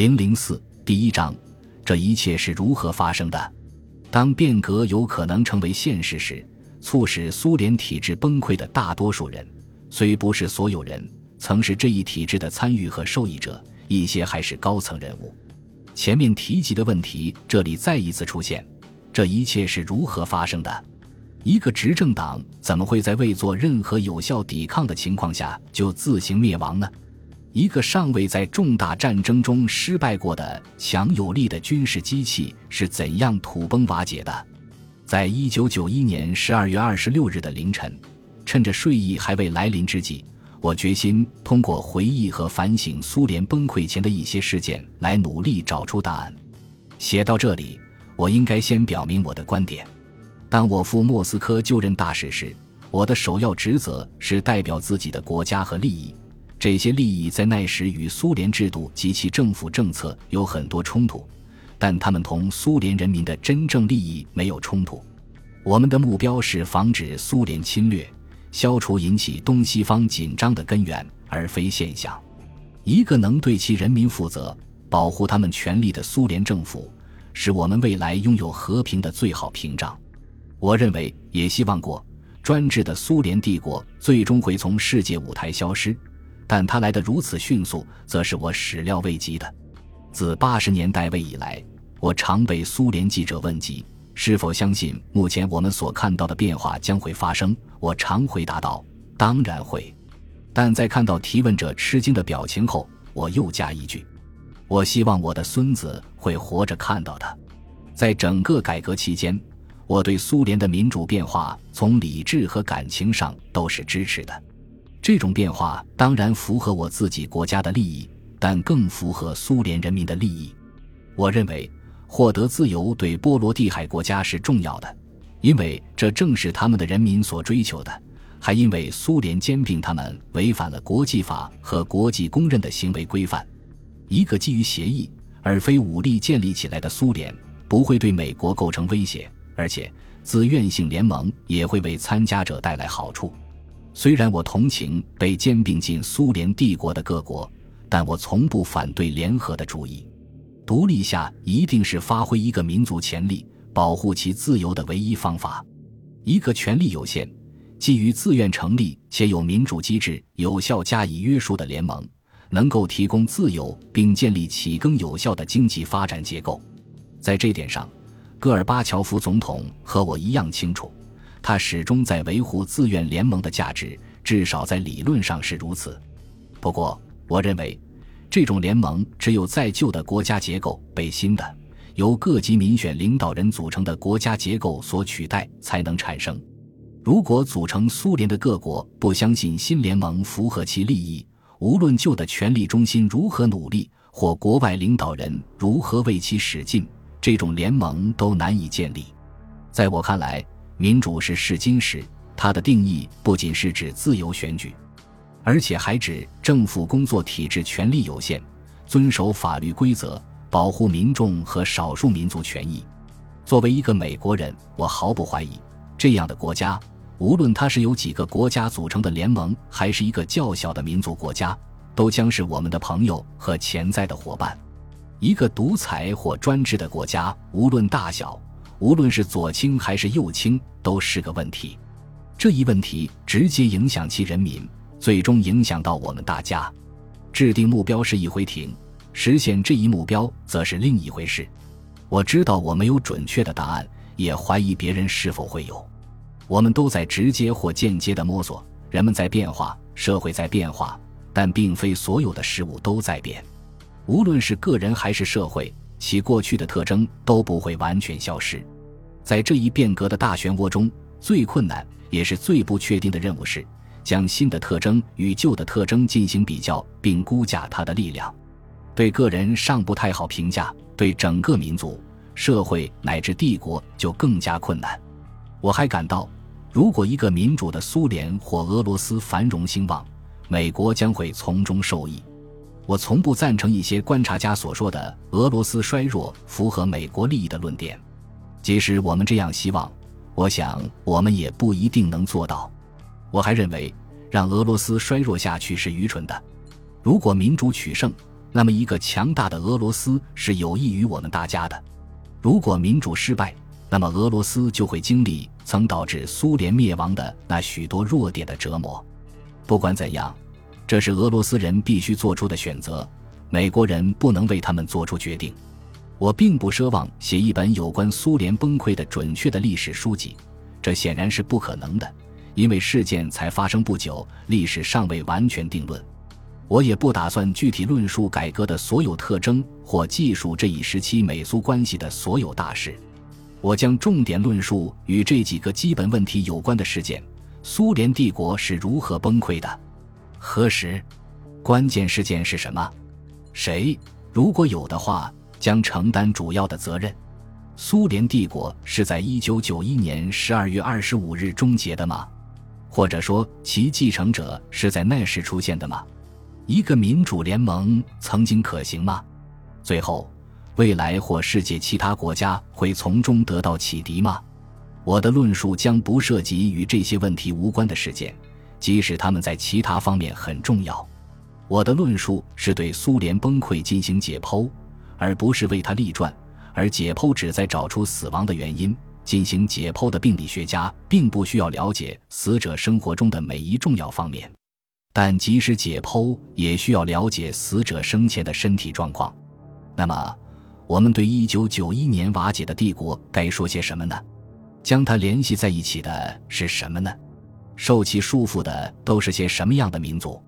零零四第一章，这一切是如何发生的？当变革有可能成为现实时，促使苏联体制崩溃的大多数人，虽不是所有人，曾是这一体制的参与和受益者，一些还是高层人物。前面提及的问题，这里再一次出现：这一切是如何发生的？一个执政党怎么会在未做任何有效抵抗的情况下就自行灭亡呢？一个尚未在重大战争中失败过的强有力的军事机器是怎样土崩瓦解的？在一九九一年十二月二十六日的凌晨，趁着睡意还未来临之际，我决心通过回忆和反省苏联崩溃前的一些事件来努力找出答案。写到这里，我应该先表明我的观点。当我赴莫斯科就任大使时，我的首要职责是代表自己的国家和利益。这些利益在那时与苏联制度及其政府政策有很多冲突，但他们同苏联人民的真正利益没有冲突。我们的目标是防止苏联侵略，消除引起东西方紧张的根源，而非现象。一个能对其人民负责、保护他们权利的苏联政府，是我们未来拥有和平的最好屏障。我认为，也希望过专制的苏联帝国最终会从世界舞台消失，但他来得如此迅速，则是我始料未及的。自八十年代尾以来，我常被苏联记者问及是否相信目前我们所看到的变化将会发生。我常回答道：“当然会。”但在看到提问者吃惊的表情后，我又加一句：“我希望我的孙子会活着看到的。”在整个改革期间。我对苏联的民主变化，从理智和感情上都是支持的。这种变化当然符合我自己国家的利益，但更符合苏联人民的利益。我认为，获得自由对波罗的海国家是重要的，因为这正是他们的人民所追求的，还因为苏联兼并他们违反了国际法和国际公认的行为规范。一个基于协议而非武力建立起来的苏联，不会对美国构成威胁。而且，自愿性联盟也会为参加者带来好处。虽然我同情被兼并进苏联帝国的各国，但我从不反对联合的主意。独立下一定是发挥一个民族潜力、保护其自由的唯一方法。一个权力有限、基于自愿成立且有民主机制有效加以约束的联盟，能够提供自由并建立起更有效的经济发展结构。在这点上。戈尔巴乔夫总统和我一样清楚，他始终在维护自愿联盟的价值，至少在理论上是如此。不过，我认为，这种联盟只有在旧的国家结构被新的、由各级民选领导人组成的国家结构所取代，才能产生。如果组成苏联的各国不相信新联盟符合其利益，无论旧的权力中心如何努力，或国外领导人如何为其使劲。这种联盟都难以建立。在我看来，民主是试金石，它的定义不仅是指自由选举，而且还指政府工作体制权力有限，遵守法律规则，保护民众和少数民族权益。作为一个美国人，我毫不怀疑，这样的国家，无论它是由几个国家组成的联盟，还是一个较小的民族国家，都将是我们的朋友和潜在的伙伴。一个独裁或专制的国家，无论大小，无论是左倾还是右倾，都是个问题。这一问题直接影响其人民，最终影响到我们大家。制定目标是一回庭，实现这一目标则是另一回事。我知道我没有准确的答案，也怀疑别人是否会有。我们都在直接或间接的摸索。人们在变化，社会在变化，但并非所有的事物都在变。无论是个人还是社会，其过去的特征都不会完全消失。在这一变革的大漩涡中，最困难也是最不确定的任务是将新的特征与旧的特征进行比较，并估价它的力量。对个人尚不太好评价，对整个民族、社会乃至帝国就更加困难。我还感到，如果一个民主的苏联或俄罗斯繁荣兴旺，美国将会从中受益。我从不赞成一些观察家所说的俄罗斯衰弱符合美国利益的论点，即使我们这样希望，我想我们也不一定能做到。我还认为让俄罗斯衰弱下去是愚蠢的。如果民主取胜，那么一个强大的俄罗斯是有益于我们大家的。如果民主失败，那么俄罗斯就会经历曾导致苏联灭亡的那许多弱点的折磨。不管怎样，这是俄罗斯人必须做出的选择，美国人不能为他们做出决定。我并不奢望写一本有关苏联崩溃的准确的历史书籍，这显然是不可能的，因为事件才发生不久，历史尚未完全定论。我也不打算具体论述改革的所有特征或记述这一时期美苏关系的所有大事。我将重点论述与这几个基本问题有关的事件：苏联帝国是如何崩溃的？何时？关键事件是什么？谁，如果有的话，将承担主要的责任？苏联帝国是在一九九一年十二月二十五日终结的吗？或者说，其继承者是在那时出现的吗？一个民主联盟曾经可行吗？最后。未来或世界其他国家会从中得到启迪吗？我的论述将不涉及与这些问题无关的事件，即使他们在其他方面很重要。我的论述是对苏联崩溃进行解剖，而不是为它立传。而解剖旨在找出死亡的原因。进行解剖的病理学家并不需要了解死者生活中的每一重要方面，但即使解剖，也需要了解死者生前的身体状况。那么。我们对一九九一年瓦解的帝国该说些什么呢？将它联系在一起的是什么呢？受其束缚的都是些什么样的民族？